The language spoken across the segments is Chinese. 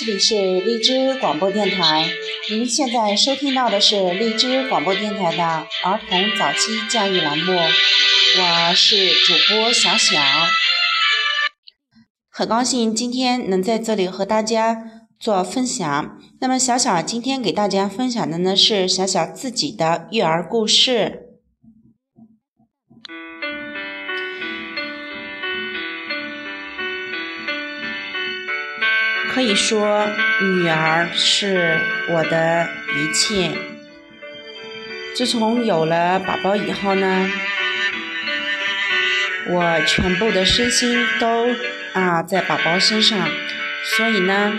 这里是荔枝广播电台，您现在收听到的是荔枝广播电台的儿童早期教育栏目，我是主播小小，很高兴今天能在这里和大家做分享。那么小小今天给大家分享的呢是小小自己的育儿故事。可以说，女儿是我的一切。自从有了宝宝以后呢，我全部的身心都啊在宝宝身上，所以呢，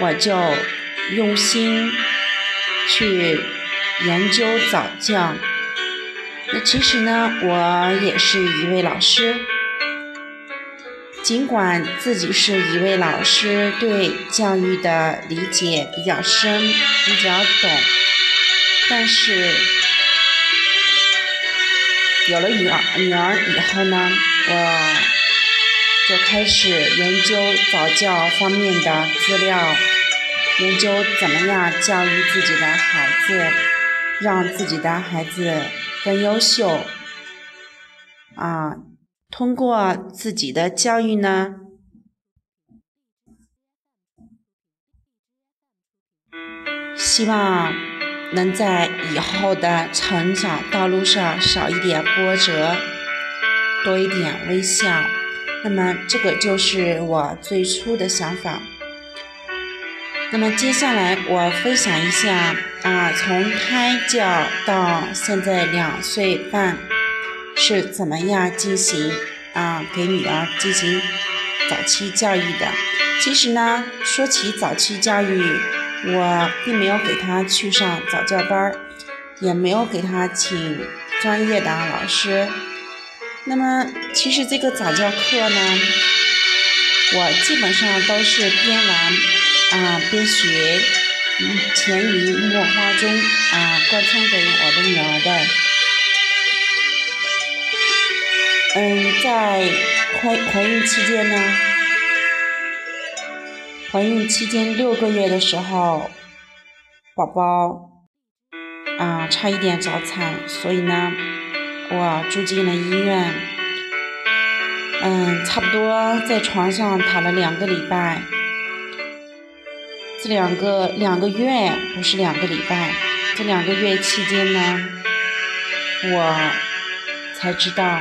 我就用心去研究早教。那其实呢，我也是一位老师。尽管自己是一位老师，对教育的理解比较深、比较懂，但是有了女儿女儿以后呢，我就开始研究早教方面的资料，研究怎么样教育自己的孩子，让自己的孩子更优秀啊。通过自己的教育呢，希望能在以后的成长道路上少一点波折，多一点微笑。那么，这个就是我最初的想法。那么，接下来我分享一下啊，从胎教到现在两岁半。是怎么样进行啊给女儿进行早期教育的？其实呢，说起早期教育，我并没有给她去上早教班儿，也没有给她请专业的老师。那么，其实这个早教课呢，我基本上都是边玩啊边学，潜移默化中啊贯穿给我的女儿的。嗯，在怀怀孕期间呢，怀孕期间六个月的时候，宝宝啊差一点早产，所以呢，我住进了医院。嗯，差不多在床上躺了两个礼拜，这两个两个月不是两个礼拜，这两个月期间呢，我才知道。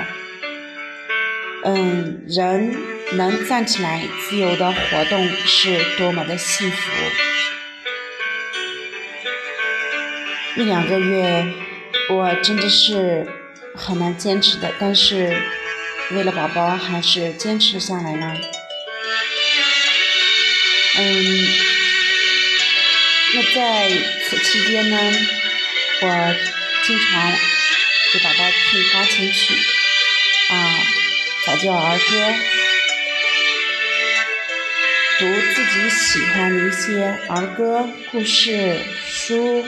嗯，人能站起来自由的活动是多么的幸福。一两个月，我真的是很难坚持的，但是为了宝宝，还是坚持下来了。嗯，那在此期间呢，我经常给宝宝听钢琴曲，啊。早教儿歌，读自己喜欢的一些儿歌、故事书，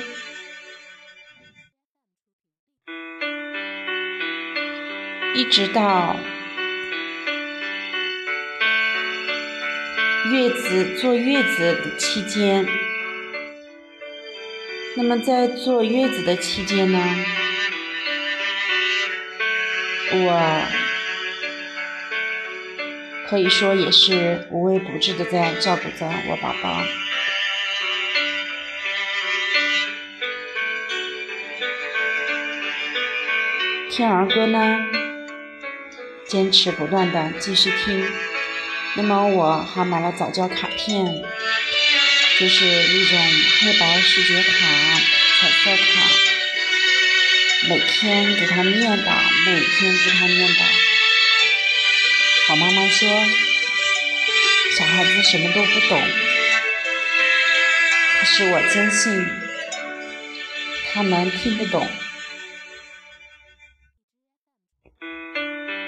一直到月子坐月子的期间。那么在坐月子的期间呢，我。可以说也是无微不至的在照顾着我宝宝。听儿歌呢，坚持不断的继续听。那么我还买了早教卡片，就是一种黑白视觉卡、彩色卡，每天给他念叨，每天给他念叨。我妈妈说：“小孩子什么都不懂，可是我坚信他们听不懂。”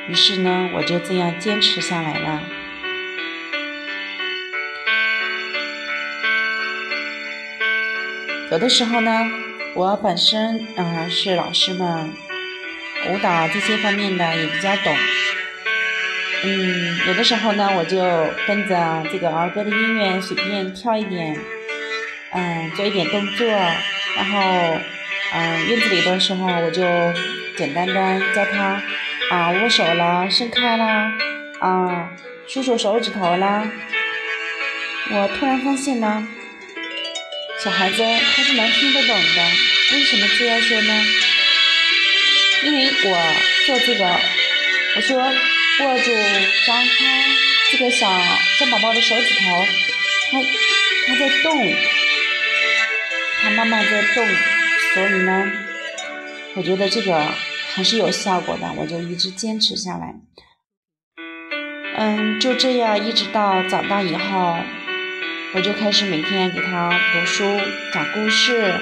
于是呢，我就这样坚持下来了。有的时候呢，我本身啊是老师们，舞蹈这些方面的也比较懂。嗯，有的时候呢，我就跟着这个儿歌的音乐随便跳一点，嗯，做一点动作，然后，嗯，院子里的时候我就简单的教他啊握手啦，伸开啦，啊数数手指头啦。我突然发现呢，小孩子他是能听得懂的，为什么这样说呢？因为我做这个，我说。握住，张开这个小小宝宝的手指头，它它在动，它慢慢在动，所以呢，我觉得这个还是有效果的，我就一直坚持下来。嗯，就这样一直到长大以后，我就开始每天给他读书、讲故事。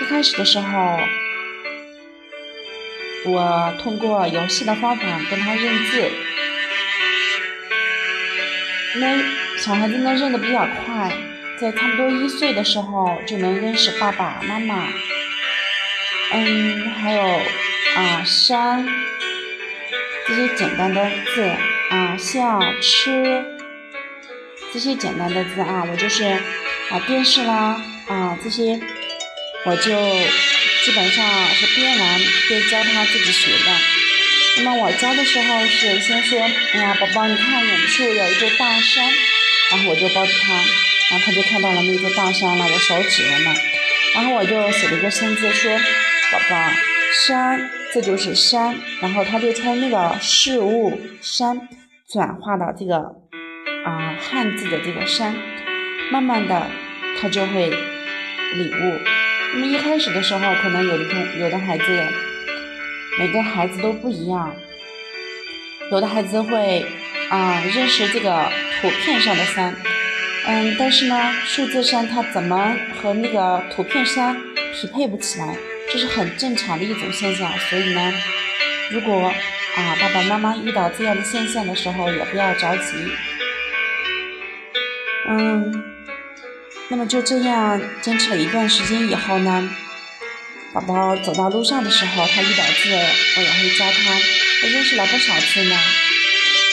一开始的时候。我通过游戏的方法跟他认字，那小孩子呢认的比较快，在差不多一岁的时候就能认识爸爸妈妈，嗯，还有啊山这些简单的字啊像吃这些简单的字啊，我就是啊电视啦啊这些我就。基本上是边玩边教他自己学的。那么我教的时候是先说：“哎呀，宝宝，你看远处有一座大山。”然后我就抱着他，然后他就看到了那座大山了。我手指了嘛，然后我就写了一个生字，说：“宝宝，山，这就是山。”然后他就从那个事物山转化到这个啊汉字的这个山，慢慢的他就会领悟。那么一开始的时候，可能有的同有的孩子，每个孩子都不一样。有的孩子会啊认识这个图片上的山，嗯，但是呢，数字山它怎么和那个图片山匹配不起来，这是很正常的一种现象。所以呢，如果啊爸爸妈妈遇到这样的现象的时候，也不要着急，嗯。那么就这样坚持了一段时间以后呢，宝宝走到路上的时候，他遇到字，我也会教他。我认识了不少字呢，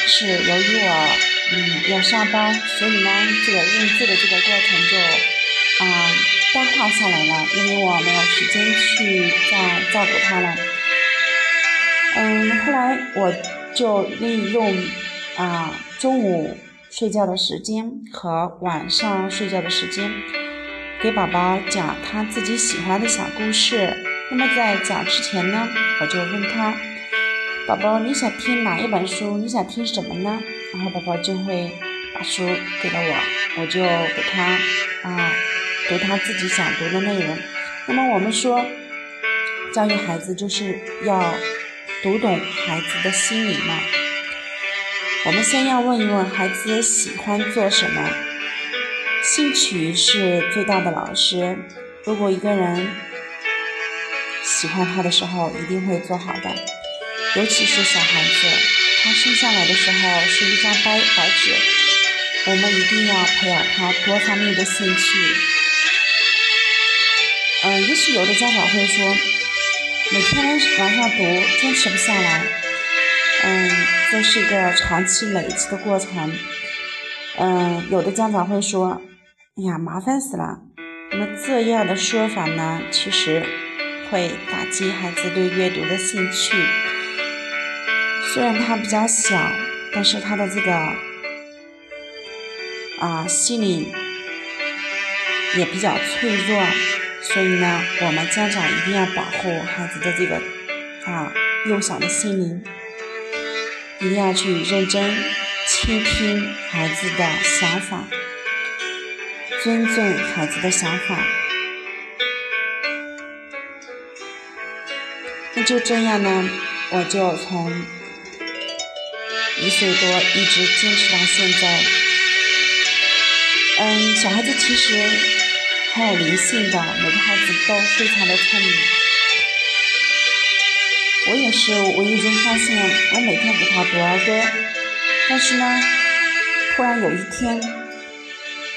是由于我嗯要上班，所以呢这个认字的这个过程就啊淡化下来了，因为我没有时间去再照顾他了。嗯，后来我就利用啊中午。睡觉的时间和晚上睡觉的时间，给宝宝讲他自己喜欢的小故事。那么在讲之前呢，我就问他：“宝宝，你想听哪一本书？你想听什么呢？”然后宝宝就会把书给了我，我就给他啊读他自己想读的内容。那么我们说，教育孩子就是要读懂孩子的心理嘛。我们先要问一问孩子喜欢做什么，兴趣是最大的老师。如果一个人喜欢他的时候，一定会做好的。尤其是小孩子，他生下来的时候是一张白白纸，我们一定要培养他多方面的兴趣。嗯，也许有的家长会说，每天晚上读坚持不下来。嗯，这是一个长期累积的过程。嗯，有的家长会说：“哎呀，麻烦死了。”那么这样的说法呢，其实会打击孩子对阅读的兴趣。虽然他比较小，但是他的这个啊心理也比较脆弱，所以呢，我们家长一定要保护孩子的这个啊幼小的心灵。一定要去认真倾听孩子的想法，尊重孩子的想法。那就这样呢，我就从一岁多一直坚持到现在。嗯，小孩子其实很有灵性的，每个孩子都非常的聪明。我也是无意中发现，我每天给他读儿歌，但是呢，突然有一天，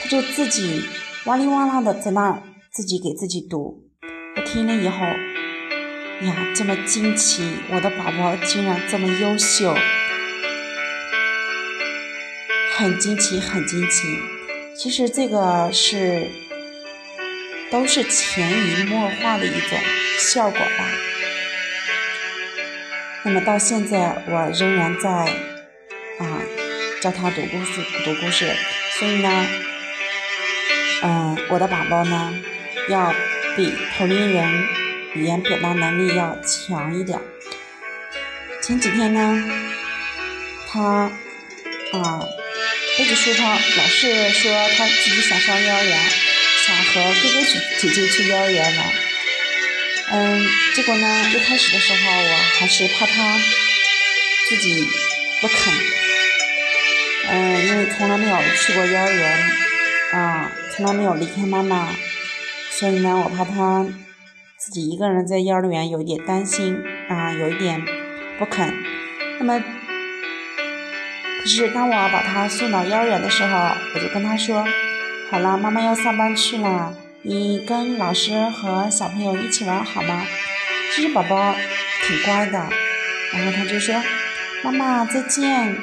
他就自己哇哩哇啦的在那自己给自己读。我听了以后，呀，这么惊奇，我的宝宝竟然这么优秀。很惊奇，很惊奇。其实这个是都是潜移默化的一种效果吧。那么到现在，我仍然在啊教他读故事，读故事。所以呢，嗯，我的宝宝呢，要比同龄人语言表达能力要强一点。前几天呢，他啊。背着书包，老是说他自己想上幼儿园，想和哥哥姐姐去幼儿园了。嗯，结果呢，一开始的时候我还是怕他自己不肯。嗯，因为从来没有去过幼儿园，啊，从来没有离开妈妈，所以呢，我怕他自己一个人在幼儿园有一点担心，啊，有一点不肯。那么。可是当我把他送到幼儿园的时候，我就跟他说：“好了，妈妈要上班去了，你跟老师和小朋友一起玩好吗？”其实宝宝挺乖的，然后他就说：“妈妈再见，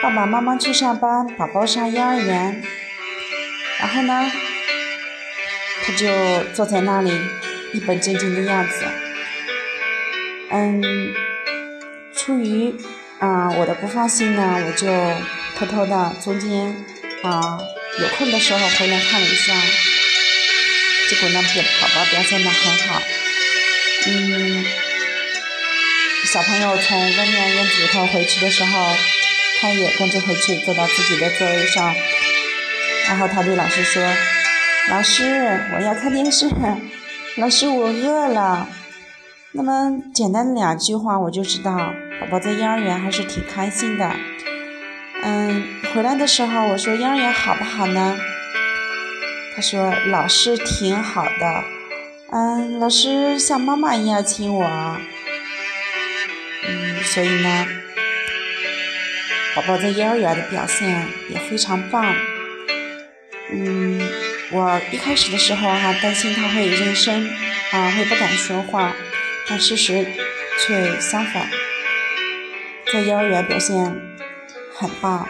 爸爸妈妈去上班，宝宝上幼儿园。”然后呢，他就坐在那里一本正经的样子。嗯，出于。啊，我的不放心呢，我就偷偷的中间啊有空的时候回来看了一下，结果呢表宝宝表现的很好，嗯，小朋友从外面院子里头回去的时候，他也跟着回去坐到自己的座位上，然后他对老师说：“老师，我要看电视，老师我饿了。”那么简单的两句话我就知道。宝宝在幼儿园还是挺开心的，嗯，回来的时候我说幼儿园好不好呢？他说老师挺好的，嗯，老师像妈妈一样亲我，嗯，所以呢，宝宝在幼儿园的表现也非常棒，嗯，我一开始的时候还担心他会认生，啊，会不敢说话，但事实却相反。在幼儿园表现很棒，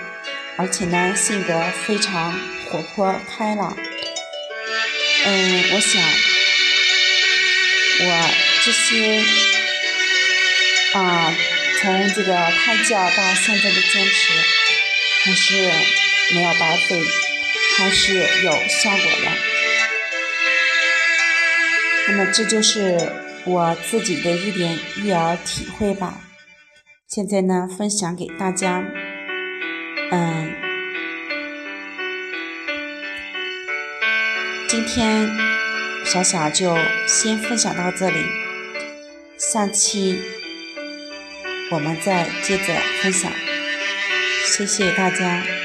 而且呢，性格非常活泼开朗。嗯，我想我这些啊，从这个胎教到现在的坚持，还是没有白费，还是有效果的。那么，这就是我自己的一点育儿体会吧。现在呢，分享给大家。嗯，今天小小就先分享到这里，下期我们再接着分享。谢谢大家。